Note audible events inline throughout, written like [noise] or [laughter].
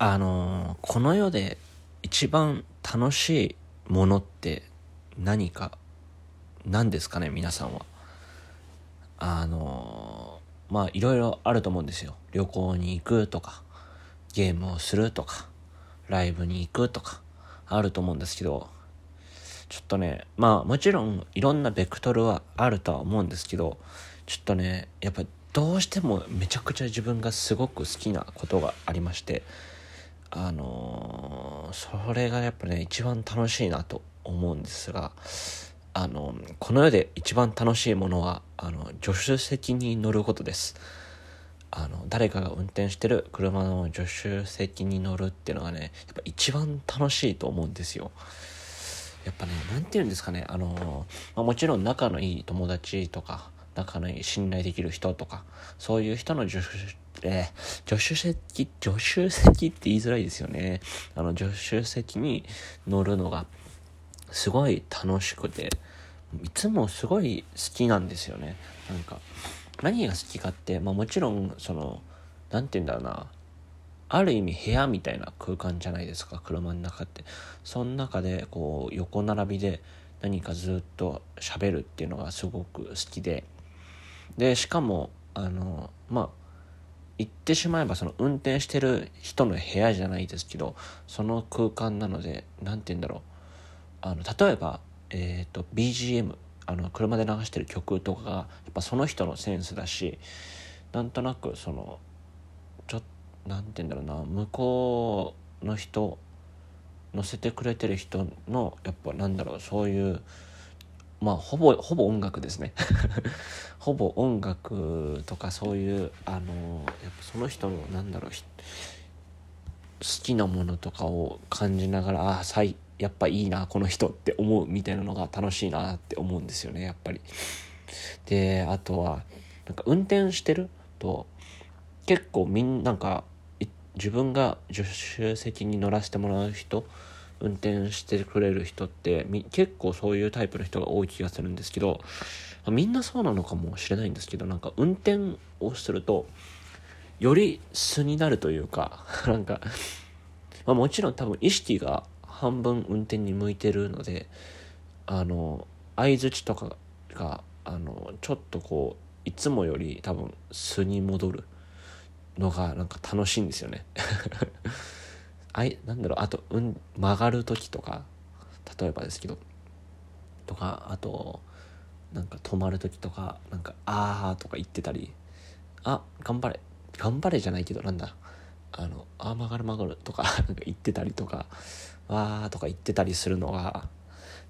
あのーこの世で一番楽しいものって何か？何ですかね？皆さんは。あのーまあいろいろあると思うんですよ。旅行に行くとかゲームをするとかライブに行くとかあると思うんですけどちょっとねまあもちろんいろんなベクトルはあるとは思うんですけどちょっとねやっぱどうしてもめちゃくちゃ自分がすごく好きなことがありましてあのーそれがやっぱね一番楽しいなと思うんですがあのこの世で一番楽しいものはあの助手席に乗ることです。あの誰かが運転してる車の助手席に乗るっていうのがねやっぱ一番楽しいと思うんですよ。やっぱね何て言うんですかねあの、まあ、もちろん仲のいい友達とか仲のいい信頼できる人とかそういう人の助手えー助手席助手席って言いづらいですよね。あの助手席に乗るのがすごい楽しくていつもすごい好きなんですよね。なんか何が好きかって、まあ、もちろんその何て言うんだろうな。ある意味部屋みたいな空間じゃないですか車の中って。その中でこう横並びで何かずっと喋るっていうのがすごく好きで。でしかもあのまあ言ってしまえばその運転してる人の部屋じゃないですけどその空間なので何て言うんだろう。あの例えば、えー、と BGM あの車で流してる曲とかがやっぱその人のセンスだしなんとなくそのちょっとなんて言うんだろうな向こうの人乗せてくれてる人のやっぱなんだろうそういうまあほぼほぼ音楽ですね [laughs] ほぼ音楽とかそういうあのやっぱその人のなんだろう好きなものとかを感じながらああやっぱいいなこの人って思うみたいなのが楽しいなって思うんですよねやっぱり。であとはなんか運転してると結構みんなんか自分が助手席に乗らせてもらう人運転してくれる人って結構そういうタイプの人が多い気がするんですけどみんなそうなのかもしれないんですけどなんか運転をするとより素になるというか [laughs] なんか、まあ、もちろん多分意識が半分運転に向いてるのであの相づちとかがあのちょっとこういつもより多分素に戻るのがなんか楽しいんですよね。あいなんだろうあと、うん、曲がる時とか例えばですけどとかあとなんか止まる時とかなんか「あー」とか言ってたり「あ頑張れ頑張れ」じゃないけどなんだあの「あ曲がる曲がる」とか [laughs] なんか言ってたりとか「わー」とか言ってたりするのが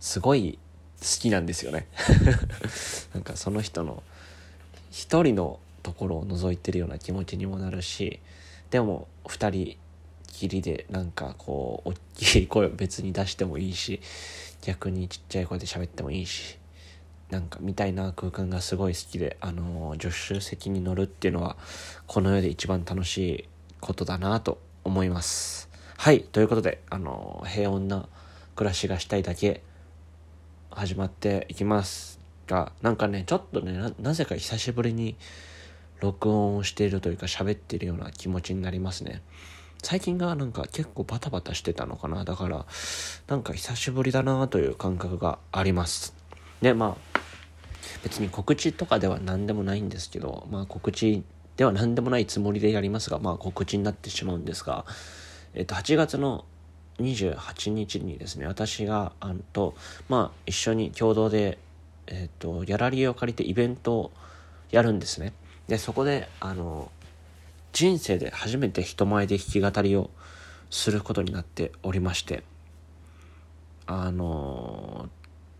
すごい好きなんですよね。[laughs] なんかその人の一人のところを覗いてるような気持ちにもなるしでも二人きりでなんかこう大きい声を別に出してもいいし逆にちっちゃい声で喋ってもいいしなんかみたいな空間がすごい好きであの助手席に乗るっていうのはこの世で一番楽しいことだなと思います。はいということであの平穏な暮らしがしたいだけ始まっていきますがなんかねちょっとねなぜか久しぶりに録音をしているというか喋っているような気持ちになりますね。最近がなんか結構バタバタしてたのかな。だからなんか久しぶりだなという感覚があります。でまあ別に告知とかでは何でもないんですけどまあ告知では何でもないつもりでやりますがまあ告知になってしまうんですがえっと8月の28日にですね私があんとまあ一緒に共同でえっとギャラリーを借りてイベントをやるんですね。でそこであの人生で初めて人前で弾き語りをすることになっておりましてあの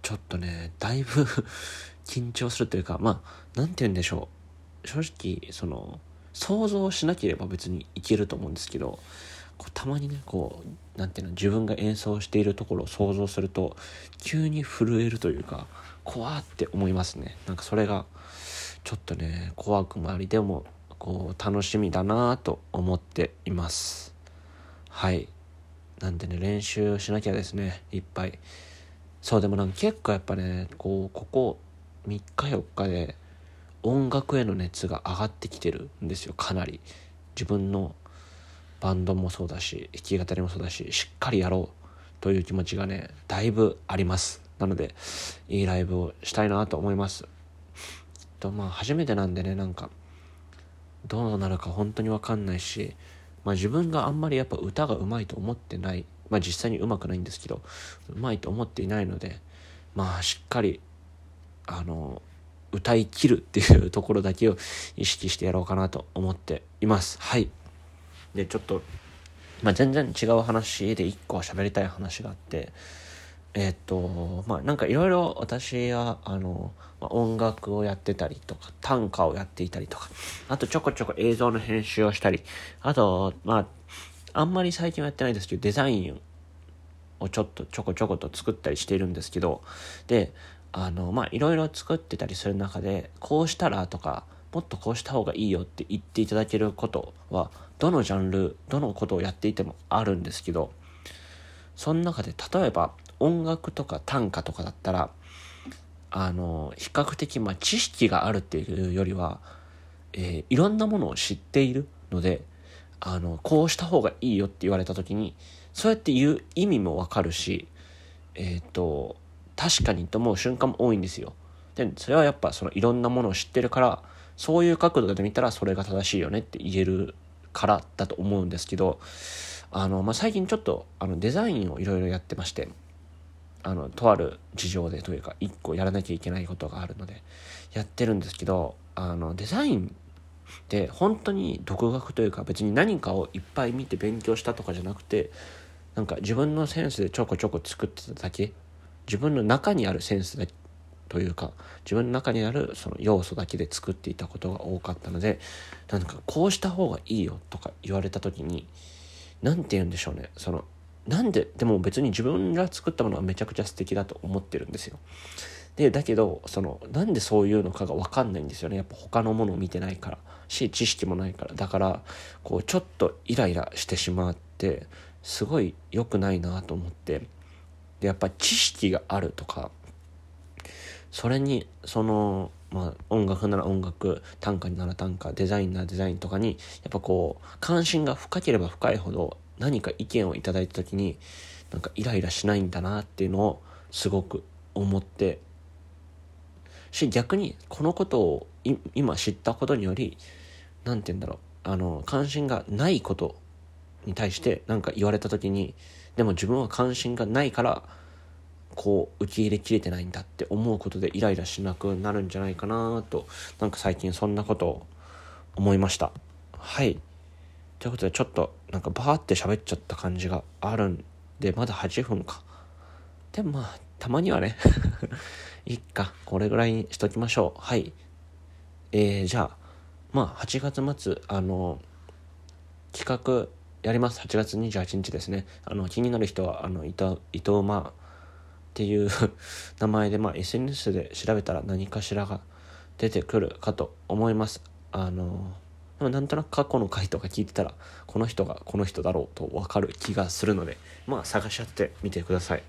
ちょっとねだいぶ [laughs] 緊張するというかまあ何て言うんでしょう。正直その想像しなければ別にいけると思うんですけどたまにねこうなんていうの自分が演奏しているところを想像すると急に震えるというか怖って思いますね。なんかそれがちょっとね怖くもありでもこう楽しみだなと思っています。はい。なんでね練習しなきゃですね。いっぱい。そうでもなんか結構やっぱねこうここ3日4日で音楽への熱が上がってきてるんですよ。かなり。自分のバンドもそうだし弾き語りもそうだししっかりやろうという気持ちがねだいぶあります。なのでいいライブをしたいなと思います。とまあ初めてなんでねなんかどうなるか本当に分かんないし、まあ、自分があんまりやっぱ歌がうまいと思ってない。まあ実際にうまくないんですけどうまいと思っていないのでまあしっかりあの歌い切るっていうところだけを意識してやろうかなと思っています。はい。でちょっとまあ全然違う話で一個喋りたい話があってえっ、とまあなんかいろいろ私はあの、まあ、音楽をやってたりとか短歌をやっていたりとかあとちょこちょこ映像の編集をしたりあとまああんまり最近はやってないですけどデザインをちょっとちょこちょこと作ったりしているんですけどであのまあいろいろ作ってたりする中でこうしたらとかもっとこうした方がいいよって言っていただけることはどのジャンルどのことをやっていてもあるんですけどその中で例えば音楽とか短歌とかだったらあの比較的まあ知識があるっていうよりは、えー、いろんなものを知っているのであのこうした方がいいよって言われた時にそうやって言う意味もわかるしえっ、ー、と確かにと思う瞬間も多いんですよ。でそれはやっぱそのいろんなものを知ってるからそういう角度で見たらそれが正しいよねって言えるからだと思うんですけどあの、まあ、最近ちょっとあのデザインをいろいろやってましてあのとある事情でというか一個やらなきゃいけないことがあるのでやってるんですけどあのデザインって本当に独学というか別に何かをいっぱい見て勉強したとかじゃなくてなんか自分のセンスでちょこちょこ作ってただけ。自分の中にあるセンスだというか自分の中にあるその要素だけで作っていたことが多かったのでなんかこうした方がいいよとか言われた時に何て言うんでしょうね。そのなんででも別に自分が作ったものはめちゃくちゃ素敵だと思ってるんですよ。でだけどそのなんでそういうのかが分かんないんですよね。やっぱ他のものを見てないから。し知識もないから。だからこうちょっとイライラしてしまってすごい良くないなと思って。でやっぱ知識があるとかそれにそのまあ音楽なら音楽短歌なら短歌デザインならデザインとかにやっぱこう関心が深ければ深いほど何か意見をいただいた時になんかイライラしないんだなっていうのをすごく思ってし逆にこのことを今知ったことにより何て言うんだろうあの関心がないことに対して何か言われた時にでも自分は関心がないからこう受け入れきれてないんだって思うことでイライラしなくなるんじゃないかなとなんか最近そんなことを思いました。はい。ということでちょっとなんかバーって喋っちゃった感じがあるんでまだ8分か。でもまあたまにはね [laughs] いっか。これぐらいにしときましょう。はい。えー、じゃあまあ8月末あの企画やります。8月28日ですね。あの気になる人はあの伊藤伊藤まっていう [laughs] 名前で、まあ、SNS で調べたら何かしらが出てくるかと思います。あのなんとなく過去の回とか聞いてたらこの人がこの人だろうと分かる気がするのでまあ探し合ってみてください。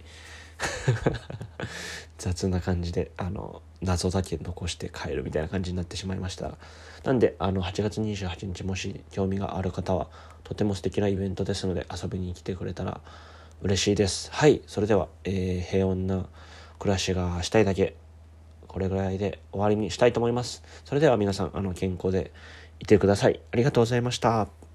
[laughs] 雑な感じであの謎だけ残して帰るみたいな感じになってしまいました。なんであの8月28日もし興味がある方はとても素敵なイベントですので遊びに来てくれたら嬉しいです。はいそれでは、えー、平穏な暮らしがしたいだけこれぐらいで終わりにしたいと思います。それでは皆さんあの健康でいてください。ありがとうございました。